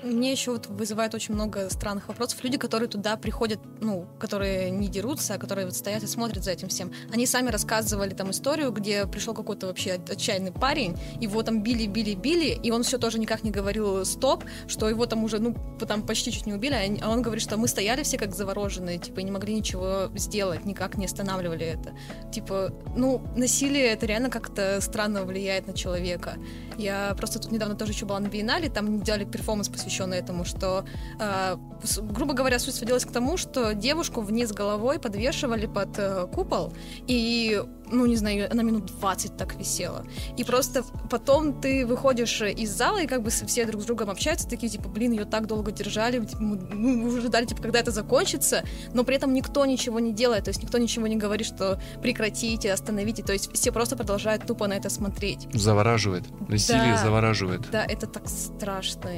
Speaker 2: Мне еще вот вызывает очень много странных вопросов. Люди, которые туда приходят, ну, которые не дерутся, а которые вот стоят и смотрят за этим всем. Они сами рассказывали там историю, где пришел какой-то вообще отчаянный парень, его там били, били, били, и он все тоже никак не говорил стоп, что его там уже, ну, там почти чуть не убили, а а он говорит, что мы стояли все как завороженные, типа, и не могли ничего сделать, никак не останавливали это. Типа, ну, насилие это реально как-то странно влияет на человека. Я просто тут недавно тоже еще была на биеннале, там делали перформанс, посвященный этому, что, э, грубо говоря, суть сводилась к тому, что девушку вниз головой подвешивали под э, купол, и, ну, не знаю, она минут 20 так висела. И просто потом ты выходишь из зала, и как бы все друг с другом общаются, такие, типа, блин, ее так долго держали, типа, мы, мы уже ждали, типа, когда это закончится, но при этом никто ничего не делает, то есть никто ничего не говорит, что прекратите, остановите, то есть все просто продолжают тупо на это смотреть.
Speaker 1: Завораживает. Насилие
Speaker 2: Да.
Speaker 1: завораживает.
Speaker 2: Да, это так страшно.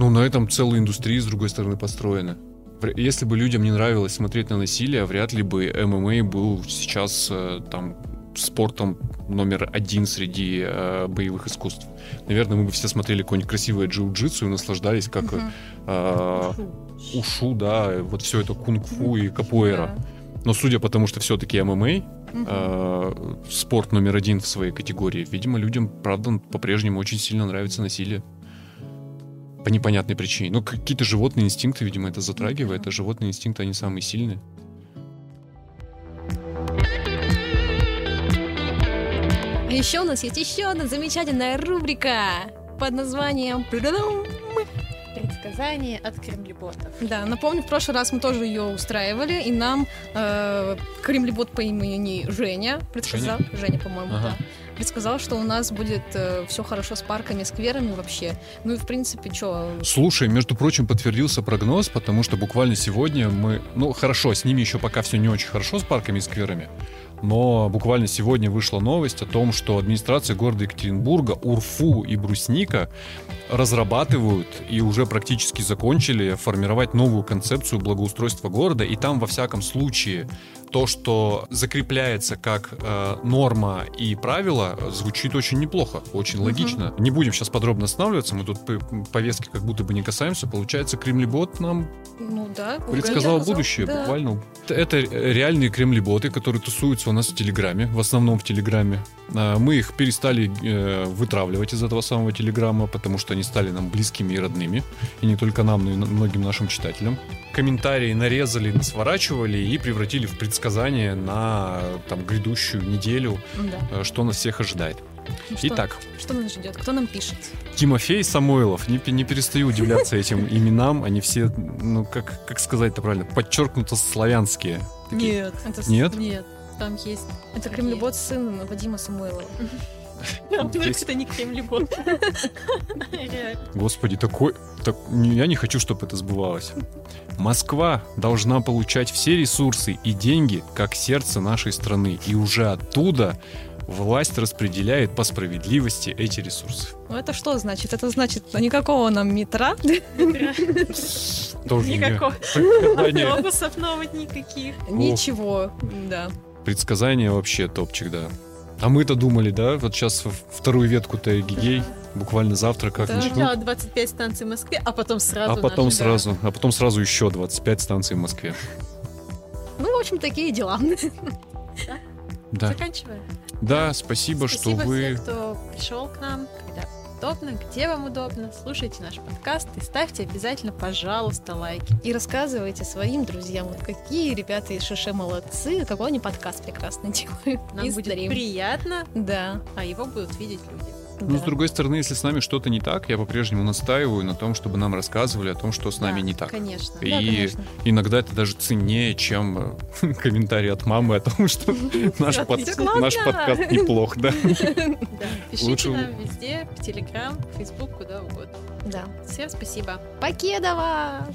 Speaker 1: Ну, на этом целая индустрия, с другой стороны, построена. Если бы людям не нравилось смотреть на насилие, вряд ли бы ММА был сейчас э, там спортом номер один среди э, боевых искусств. Наверное, мы бы все смотрели какое-нибудь красивое джиу-джитсу и наслаждались, как
Speaker 2: Мгм.
Speaker 1: э, ушу, да, вот все это кунг-фу и капуэра.
Speaker 2: Да.
Speaker 1: Но судя по тому, что все-таки ММА э, спорт номер один в своей категории, видимо, людям, правда, по-прежнему очень сильно нравится насилие. По непонятной причине. Ну, какие-то животные инстинкты, видимо, это затрагивает, а животные инстинкты, они самые сильные.
Speaker 2: А еще у нас есть еще одна замечательная рубрика под названием.
Speaker 3: Предсказание от кремлеботов.
Speaker 2: Да, напомню, в прошлый раз мы тоже ее устраивали, и нам э, кремлебот по имени Женя предсказал, Женя, по-моему,
Speaker 1: Ага.
Speaker 2: да, предсказал, что у нас будет все хорошо с парками, скверами вообще. Ну и в принципе, что,
Speaker 1: Слушай, между прочим, подтвердился прогноз, потому что буквально сегодня мы... Ну, хорошо, с ними еще пока все не очень хорошо, с парками и скверами. Но буквально сегодня вышла новость о том, что администрация города Екатеринбурга, УРФУ и Брусника разрабатывают и уже практически закончили формировать новую концепцию благоустройства города. И там, во всяком случае, то, что закрепляется как э, норма и правило, звучит очень неплохо, очень
Speaker 2: Мгм.
Speaker 1: логично. Не будем сейчас подробно останавливаться, мы тут п- повестки как будто бы не касаемся. Получается, Кремлебот нам
Speaker 2: ну да.
Speaker 1: предсказал будущее
Speaker 2: Да.
Speaker 1: буквально. Это реальные кремлеботы, которые тусуются у нас в Телеграме, в основном в Телеграме. А, Мы их перестали э, вытравливать из этого самого Телеграма, потому что они стали нам близкими и родными. И не только нам, но и многим нашим читателям. Комментарии нарезали, сворачивали и превратили в предсказание на там, грядущую неделю,
Speaker 2: Да.
Speaker 1: э, что нас всех ожидает.
Speaker 2: Ну что-
Speaker 1: Итак,
Speaker 2: Что нас ждет? Кто нам пишет?
Speaker 1: Тимофей Самойлов. Не, не перестаю удивляться *laughs* этим именам. Они все, ну, как, как сказать это правильно, подчеркнуто славянские. Такие.
Speaker 3: Нет.
Speaker 2: Это,
Speaker 1: Нет?
Speaker 3: Нет, там есть.
Speaker 2: Это? Кремлебот сын Вадима Самойлова. *laughs*
Speaker 3: Это не Кремлебот. *laughs*
Speaker 1: Господи, такой... так- я не хочу, чтобы это сбывалось. Москва должна получать все ресурсы и деньги, как сердце нашей страны. И уже оттуда власть распределяет по справедливости эти ресурсы.
Speaker 2: Ну это что значит? Это значит, ну, никакого нам метра. *laughs*
Speaker 1: Тоже
Speaker 3: Никакого. Автобусов новых никаких.
Speaker 2: Ничего. Да.
Speaker 1: Предсказание вообще топчик, да. А мы-то думали, да, вот сейчас вторую ветку-то Эгигей буквально завтра как
Speaker 2: Да.
Speaker 1: начнут.
Speaker 3: Сначала 25 станций в Москве, а потом сразу
Speaker 1: А потом
Speaker 3: наши, да.
Speaker 1: сразу, а потом сразу еще 25 станций в Москве.
Speaker 2: Ну, в общем, такие дела.
Speaker 1: Да.
Speaker 3: Заканчиваем.
Speaker 1: Да, спасибо,
Speaker 3: Спасибо
Speaker 1: что вы...
Speaker 3: всем, кто пришел к нам, когда удобно, где вам удобно. Слушайте наш подкаст и ставьте обязательно, пожалуйста, лайки.
Speaker 2: И рассказывайте своим друзьям, вот какие ребята из Шише молодцы, какой они подкаст прекрасно *laughs* делают.
Speaker 3: Нам
Speaker 2: И
Speaker 3: будет
Speaker 2: стрим.
Speaker 3: приятно,
Speaker 2: Да.
Speaker 3: а его будут видеть люди.
Speaker 1: Ну, с
Speaker 2: да.
Speaker 1: другой стороны, если с нами что-то не так, я по-прежнему настаиваю на том, чтобы нам рассказывали о том, что с нами
Speaker 3: Да,
Speaker 1: не так.
Speaker 3: Конечно.
Speaker 1: И
Speaker 2: Да, конечно.
Speaker 1: иногда это даже ценнее, чем э, *laughs* комментарий от мамы о том, что *laughs* наш, под- наш подкаст неплох, да? *laughs*
Speaker 3: Пишите нам везде, в Телеграм, в Фейсбук, куда угодно.
Speaker 2: Да.
Speaker 3: Всем спасибо.
Speaker 2: Покедова!